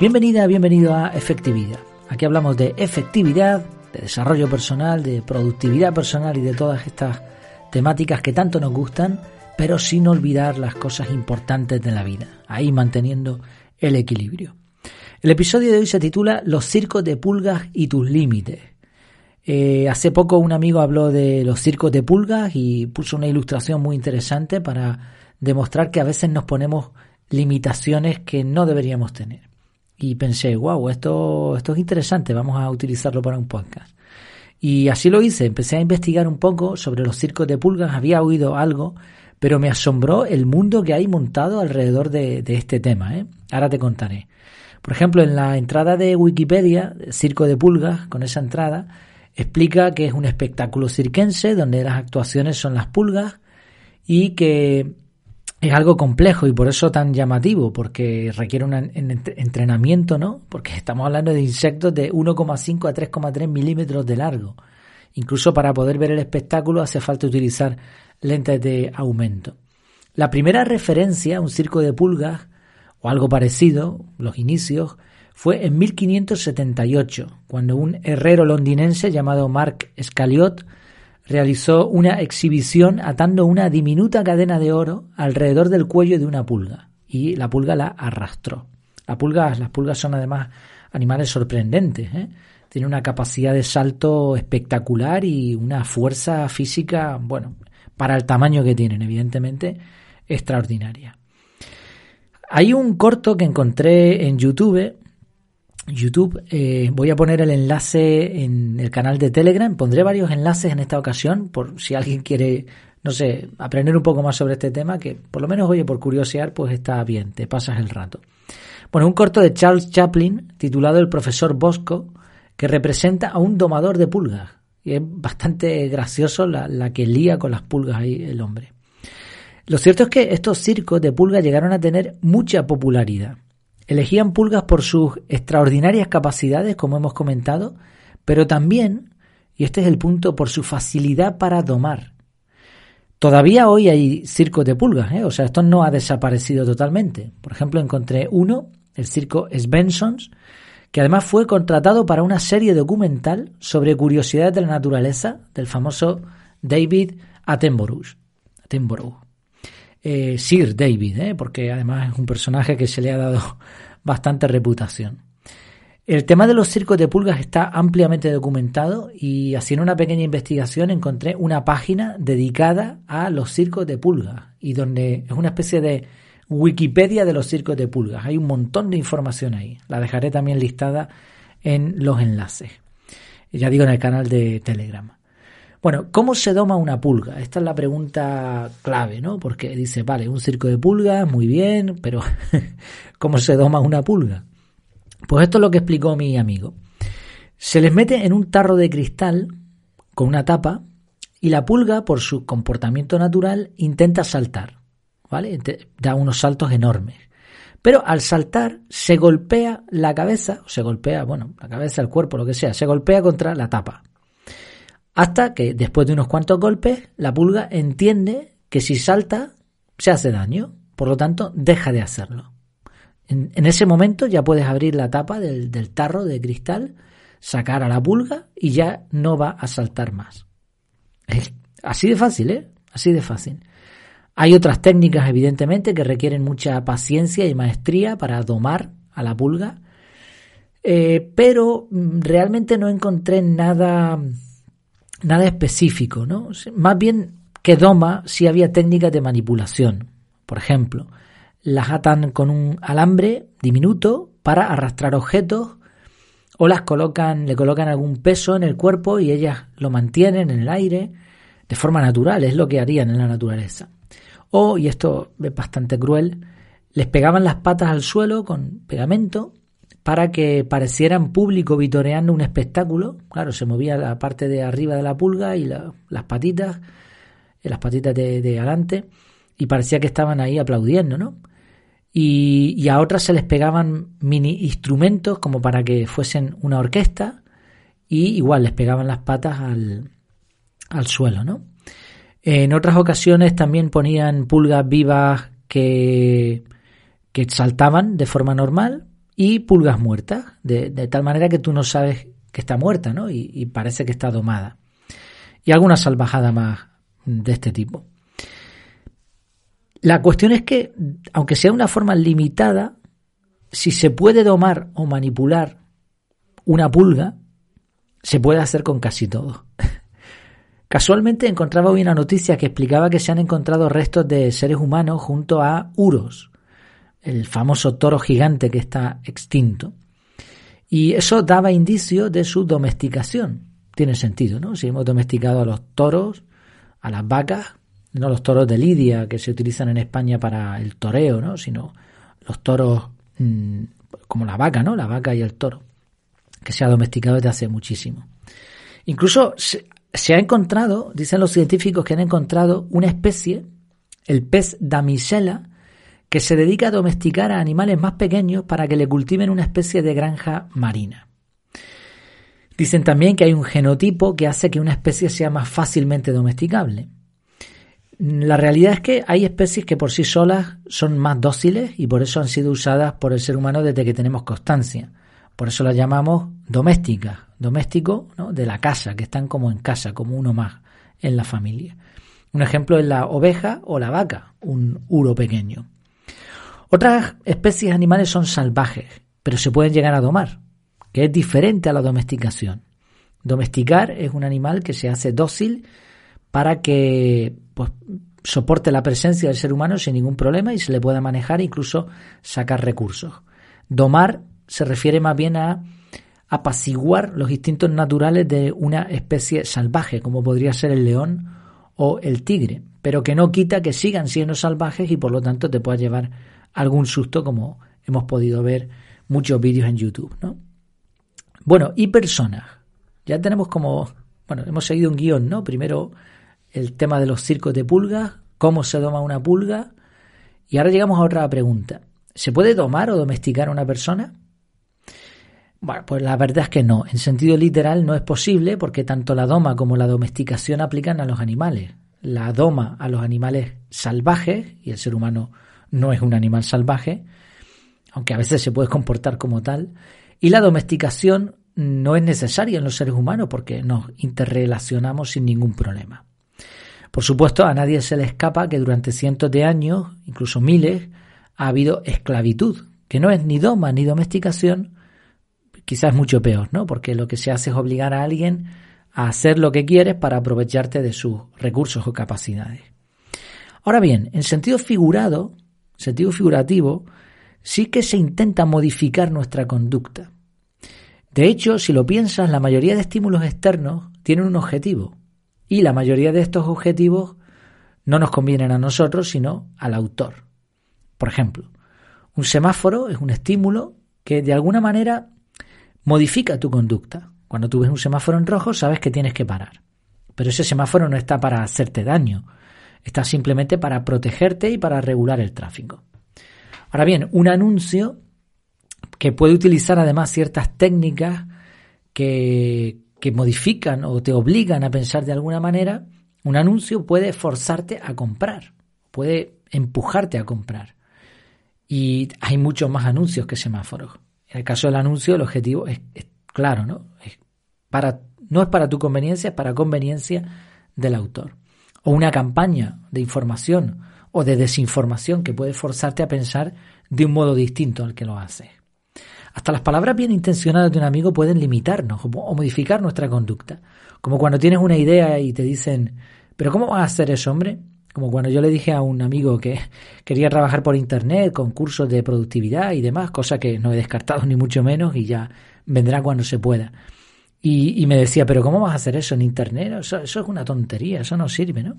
Bienvenida, bienvenido a Efectividad. Aquí hablamos de efectividad, de desarrollo personal, de productividad personal y de todas estas temáticas que tanto nos gustan, pero sin olvidar las cosas importantes de la vida, ahí manteniendo el equilibrio. El episodio de hoy se titula Los circos de pulgas y tus límites. Eh, hace poco un amigo habló de los circos de pulgas y puso una ilustración muy interesante para demostrar que a veces nos ponemos limitaciones que no deberíamos tener. Y pensé, wow, esto, esto es interesante, vamos a utilizarlo para un podcast. Y así lo hice, empecé a investigar un poco sobre los circos de pulgas, había oído algo, pero me asombró el mundo que hay montado alrededor de, este tema. ¿eh? Ahora te contaré. Por ejemplo, en la entrada de Wikipedia, Circo de Pulgas, con esa entrada, explica que es un espectáculo cirquense donde las actuaciones son las pulgas y que es algo complejo y por eso tan llamativo, porque requiere un entrenamiento, ¿no? Porque estamos hablando de insectos de 1,5 a 3,3 milímetros de largo. Incluso para poder ver el espectáculo hace falta utilizar lentes de aumento. La primera referencia a un circo de pulgas o algo parecido, los inicios, fue en 1578, cuando un herrero londinense llamado Mark Scaliot realizó una exhibición atando una diminuta cadena de oro alrededor del cuello de una pulga y la pulga la arrastró. las pulgas son además animales sorprendentes, ¿eh? tienen una capacidad de salto espectacular y una fuerza física, bueno, para el tamaño que tienen, evidentemente, extraordinaria. Hay un corto que encontré en YouTube YouTube. Eh, voy a poner el enlace en el canal de Telegram. Pondré varios enlaces en esta ocasión por si alguien quiere, no sé, aprender un poco más sobre este tema, que por lo menos, oye, por curiosear, pues está bien, te pasas el rato. Bueno, un corto de Charles Chaplin titulado El profesor Bosco, que representa a un domador de pulgas. Y es bastante gracioso la, la que lía con las pulgas ahí el hombre. Lo cierto es que estos circos de pulgas llegaron a tener mucha popularidad. Elegían pulgas por sus extraordinarias capacidades, como hemos comentado, pero también, y este es el punto, por su facilidad para domar. Todavía hoy hay circos de pulgas, ¿eh? o sea, esto no ha desaparecido totalmente. Por ejemplo, encontré uno, el circo Svensons, que además fue contratado para una serie documental sobre curiosidades de la naturaleza del famoso David. Attenborough. Eh, Sir David, ¿eh? porque además es un personaje que se le ha dado bastante reputación. El tema de los circos de pulgas está ampliamente documentado y haciendo una pequeña investigación encontré una página dedicada a los circos de pulgas y donde es una especie de Wikipedia de los circos de pulgas. Hay un montón de información ahí. La dejaré también listada en los enlaces. Ya digo en el canal de Telegram. Bueno, ¿cómo se doma una pulga? Esta es la pregunta clave, ¿no? Porque dice, vale, un circo de pulgas, muy bien, pero ¿cómo se doma una pulga? Pues esto es lo que explicó mi amigo. Se les mete en un tarro de cristal con una tapa y la pulga, por su comportamiento natural, intenta saltar, ¿vale? Da unos saltos enormes. Pero al saltar se golpea la cabeza, o se golpea, bueno, la cabeza, el cuerpo, lo que sea, se golpea contra la tapa. Hasta que después de unos cuantos golpes, la pulga entiende que si salta se hace daño, por lo tanto deja de hacerlo. En, ese momento ya puedes abrir la tapa del, tarro de cristal, sacar a la pulga y ya no va a saltar más. así de fácil, ¿eh? Así de fácil. Hay otras técnicas, evidentemente, que requieren mucha paciencia y maestría para domar a la pulga, eh, pero mm, realmente no encontré nada nada específico, ¿no? Más bien que doma si había técnicas de manipulación. Por ejemplo, las atan con un alambre diminuto para arrastrar objetos o las colocan, le colocan algún peso en el cuerpo y ellas lo mantienen en el aire de forma natural, es lo que harían en la naturaleza. O, y esto es bastante cruel, les pegaban las patas al suelo con pegamento para que parecieran público vitoreando un espectáculo. Claro, se movía la parte de arriba de la pulga y las patitas, eh, las patitas de, adelante, y parecía que estaban ahí aplaudiendo, ¿no? Y, a otras se les pegaban mini instrumentos como para que fuesen una orquesta, y igual les pegaban las patas al, al suelo, ¿no? En otras ocasiones también ponían pulgas vivas que, que saltaban de forma normal, y pulgas muertas, de, tal manera que tú no sabes que está muerta, ¿no? Y, parece que está domada. Y alguna salvajada más de este tipo. La cuestión es que, aunque sea una forma limitada, si se puede domar o manipular una pulga, se puede hacer con casi todo. Casualmente encontraba hoy una noticia que explicaba que se han encontrado restos de seres humanos junto a uros, el famoso toro gigante que está extinto. Y eso daba indicio de su domesticación. Tiene sentido, ¿no? Si hemos domesticado a los toros, a las vacas, no los toros de Lidia que se utilizan en España para el toreo, ¿no? Sino los toros mm, como la vaca, ¿no? La vaca y el toro, que se ha domesticado desde hace muchísimo. Incluso se ha encontrado, dicen los científicos que han encontrado una especie, el pez damisela, que se dedica a domesticar a animales más pequeños para que le cultiven una especie de granja marina. Dicen también que hay un genotipo que hace que una especie sea más fácilmente domesticable. La realidad es que hay especies que por sí solas son más dóciles y por eso han sido usadas por el ser humano desde que tenemos constancia. Por eso las llamamos domésticas, doméstico de la casa, que están como en casa, como uno más en la familia. Un ejemplo es la oveja o la vaca, un uro pequeño. Otras especies animales son salvajes, pero se pueden llegar a domar, que es diferente a la domesticación. Domesticar es un animal que se hace dócil para que pues, soporte la presencia del ser humano sin ningún problema y se le pueda manejar e incluso sacar recursos. Domar se refiere más bien a apaciguar los instintos naturales de una especie salvaje, como podría ser el león o el tigre, pero que no quita que sigan siendo salvajes y por lo tanto te pueda llevar algún susto como hemos podido ver muchos vídeos en YouTube, ¿no? Bueno, y personas. Ya tenemos como, bueno, hemos seguido un guion, ¿no? Primero el tema de los circos de pulgas, cómo se doma una pulga, y ahora llegamos a otra pregunta. ¿Se puede domar o domesticar a una persona? Bueno, pues la verdad es que no. En sentido literal no es posible porque tanto la doma como la domesticación aplican a los animales. La doma a los animales salvajes, y el ser humano no es un animal salvaje, aunque a veces se puede comportar como tal, y la domesticación no es necesaria en los seres humanos porque nos interrelacionamos sin ningún problema. Por supuesto, a nadie se le escapa que durante cientos de años, incluso miles, ha habido esclavitud, que no es ni doma ni domesticación, quizás mucho peor, ¿no? Porque lo que se hace es obligar a alguien a hacer lo que quieres para aprovecharte de sus recursos o capacidades. Ahora bien, en sentido figurado, sentido figurativo, sí que se intenta modificar nuestra conducta. De hecho, si lo piensas, la mayoría de estímulos externos tienen un objetivo, y la mayoría de estos objetivos no nos convienen a nosotros, sino al autor. Por ejemplo, un semáforo es un estímulo que de alguna manera modifica tu conducta. Cuando tú ves un semáforo en rojo, sabes que tienes que parar. Pero ese semáforo no está para hacerte daño, Está simplemente para protegerte y para regular el tráfico. Ahora bien, un anuncio que puede utilizar además ciertas técnicas que, que modifican o te obligan a pensar de alguna manera, un anuncio puede forzarte a comprar, puede empujarte a comprar. Y hay muchos más anuncios que semáforos. En el caso del anuncio, el objetivo es, claro, ¿no? No es para tu conveniencia, es para conveniencia del autor o una campaña de información o de desinformación que puede forzarte a pensar de un modo distinto al que lo haces. Hasta las palabras bien intencionadas de un amigo pueden limitarnos o modificar nuestra conducta. Como cuando tienes una idea y te dicen, pero ¿cómo vas a hacer eso, hombre? Como cuando yo le dije a un amigo que quería trabajar por internet con cursos de productividad y demás, cosa que no he descartado ni mucho menos y ya vendrá cuando se pueda. Y, me decía, pero ¿cómo vas a hacer eso en Internet? Eso, eso, es una tontería, eso no sirve, ¿no?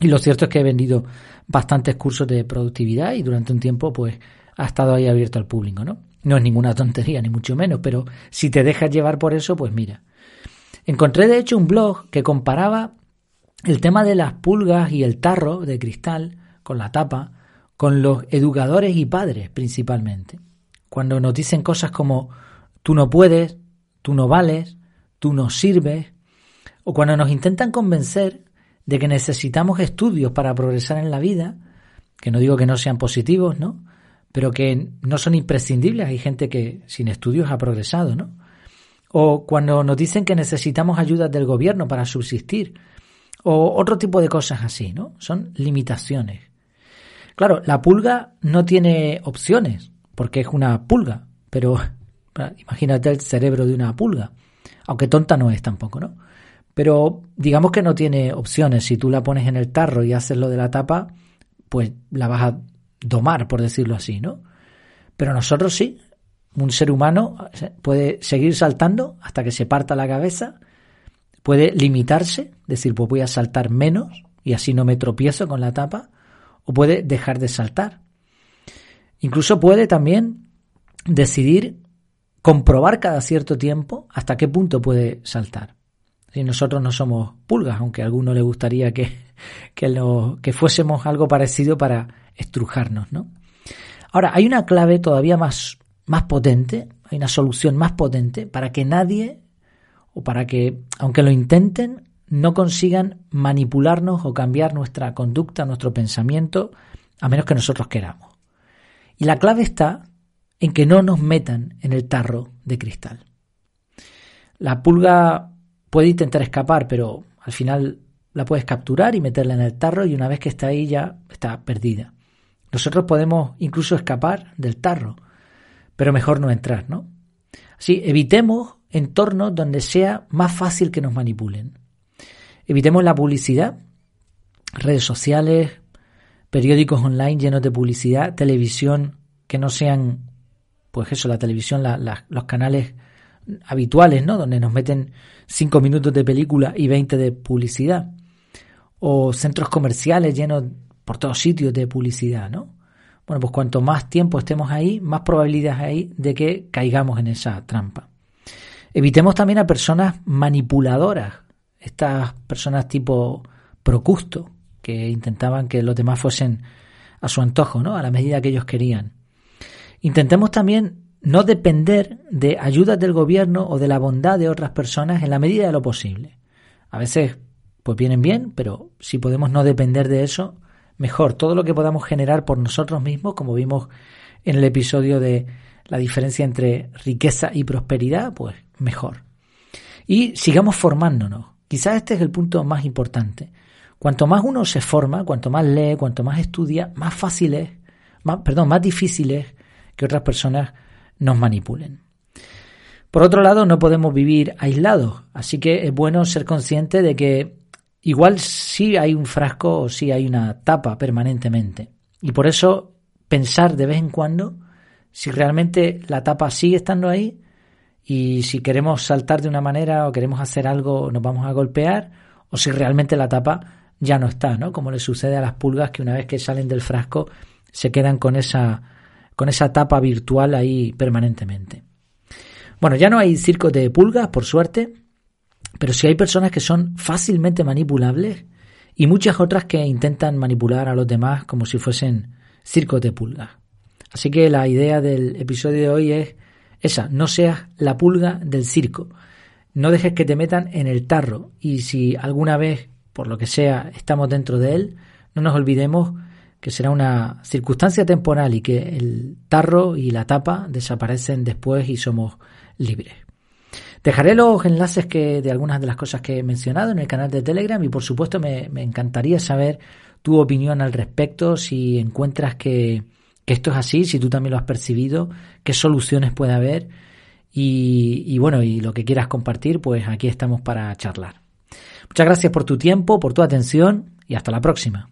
Y lo cierto es que he vendido bastantes cursos de productividad y durante un tiempo pues ha estado ahí abierto al público, ¿no? No es ninguna tontería, ni mucho menos, pero si te dejas llevar por eso, pues mira. Encontré de hecho un blog que comparaba el tema de las pulgas y el tarro de cristal con la tapa con los educadores y padres principalmente. Cuando nos dicen cosas como tú no puedes, tú no vales, tú no sirves, o cuando nos intentan convencer de que necesitamos estudios para progresar en la vida, que no digo que no sean positivos, ¿no? pero que no son imprescindibles. Hay gente que sin estudios ha progresado, ¿no? O cuando nos dicen que necesitamos ayuda del gobierno para subsistir, o otro tipo de cosas así, ¿no? Son limitaciones. Claro, la pulga no tiene opciones, porque es una pulga, pero imagínate el cerebro de una pulga, aunque tonta no es tampoco, ¿no? Pero digamos que no tiene opciones. Si tú la pones en el tarro y haces lo de la tapa, pues la vas a domar, por decirlo así, ¿no? Pero nosotros sí. Un ser humano puede seguir saltando hasta que se parta la cabeza, puede limitarse, decir, pues voy a saltar menos y así no me tropiezo con la tapa, o puede dejar de saltar. Incluso puede también decidir comprobar cada cierto tiempo hasta qué punto puede saltar. Si nosotros no somos pulgas, aunque a alguno le gustaría que, que, lo, que fuésemos algo parecido para estrujarnos, ¿no? Ahora, hay una clave todavía más, más potente, hay una solución más potente para que nadie, o para que, aunque lo intenten, no consigan manipularnos o cambiar nuestra conducta, nuestro pensamiento, a menos que nosotros queramos. Y la clave está en que no nos metan en el tarro de cristal. La pulga puede intentar escapar, pero al final la puedes capturar y meterla en el tarro y una vez que está ahí ya está perdida. Nosotros podemos incluso escapar del tarro, pero mejor no entrar, ¿no? Así, evitemos entornos donde sea más fácil que nos manipulen. Evitemos la publicidad, redes sociales, periódicos online llenos de publicidad, televisión que no sean, pues eso, la televisión, los canales habituales, ¿no? Donde nos meten cinco minutos de película y 20 de publicidad. O centros comerciales llenos por todos sitios de publicidad, ¿no? Bueno, pues cuanto más tiempo estemos ahí, más probabilidades hay de que caigamos en esa trampa. Evitemos también a personas manipuladoras, estas personas tipo Procusto, que intentaban que los demás fuesen a su antojo, ¿no? A la medida que ellos querían. Intentemos también no depender de ayudas del gobierno o de la bondad de otras personas en la medida de lo posible. A veces pues vienen bien, pero si podemos no depender de eso, mejor. Todo lo que podamos generar por nosotros mismos, como vimos en el episodio de la diferencia entre riqueza y prosperidad, pues mejor. Y sigamos formándonos. Quizás este es el punto más importante. Cuanto más uno se forma, cuanto más lee, cuanto más estudia, más fácil es, perdón, más difícil es que otras personas nos manipulen. Por otro lado, no podemos vivir aislados, así que es bueno ser consciente de que Igual sí hay un frasco o sí hay una tapa permanentemente. Y por eso pensar de vez en cuando si realmente la tapa sigue estando ahí y si queremos saltar de una manera o queremos hacer algo nos vamos a golpear o si realmente la tapa ya no está, ¿no? Como le sucede a las pulgas que una vez que salen del frasco se quedan con esa con esa tapa virtual ahí permanentemente. Bueno, ya no hay circo de pulgas, por suerte, pero si hay personas que son fácilmente manipulables y muchas otras que intentan manipular a los demás como si fuesen circos de pulgas. Así que la idea del episodio de hoy es esa, no seas la pulga del circo. No dejes que te metan en el tarro y si alguna vez, por lo que sea, estamos dentro de él, no nos olvidemos que será una circunstancia temporal y que el tarro y la tapa desaparecen después y somos libres. Dejaré los enlaces que, de algunas de las cosas que he mencionado en el canal de Telegram y por supuesto me, encantaría saber tu opinión al respecto, si encuentras que, esto es así, si tú también lo has percibido, qué soluciones puede haber y, bueno, y lo que quieras compartir, pues aquí estamos para charlar. Muchas gracias por tu tiempo, por tu atención y hasta la próxima.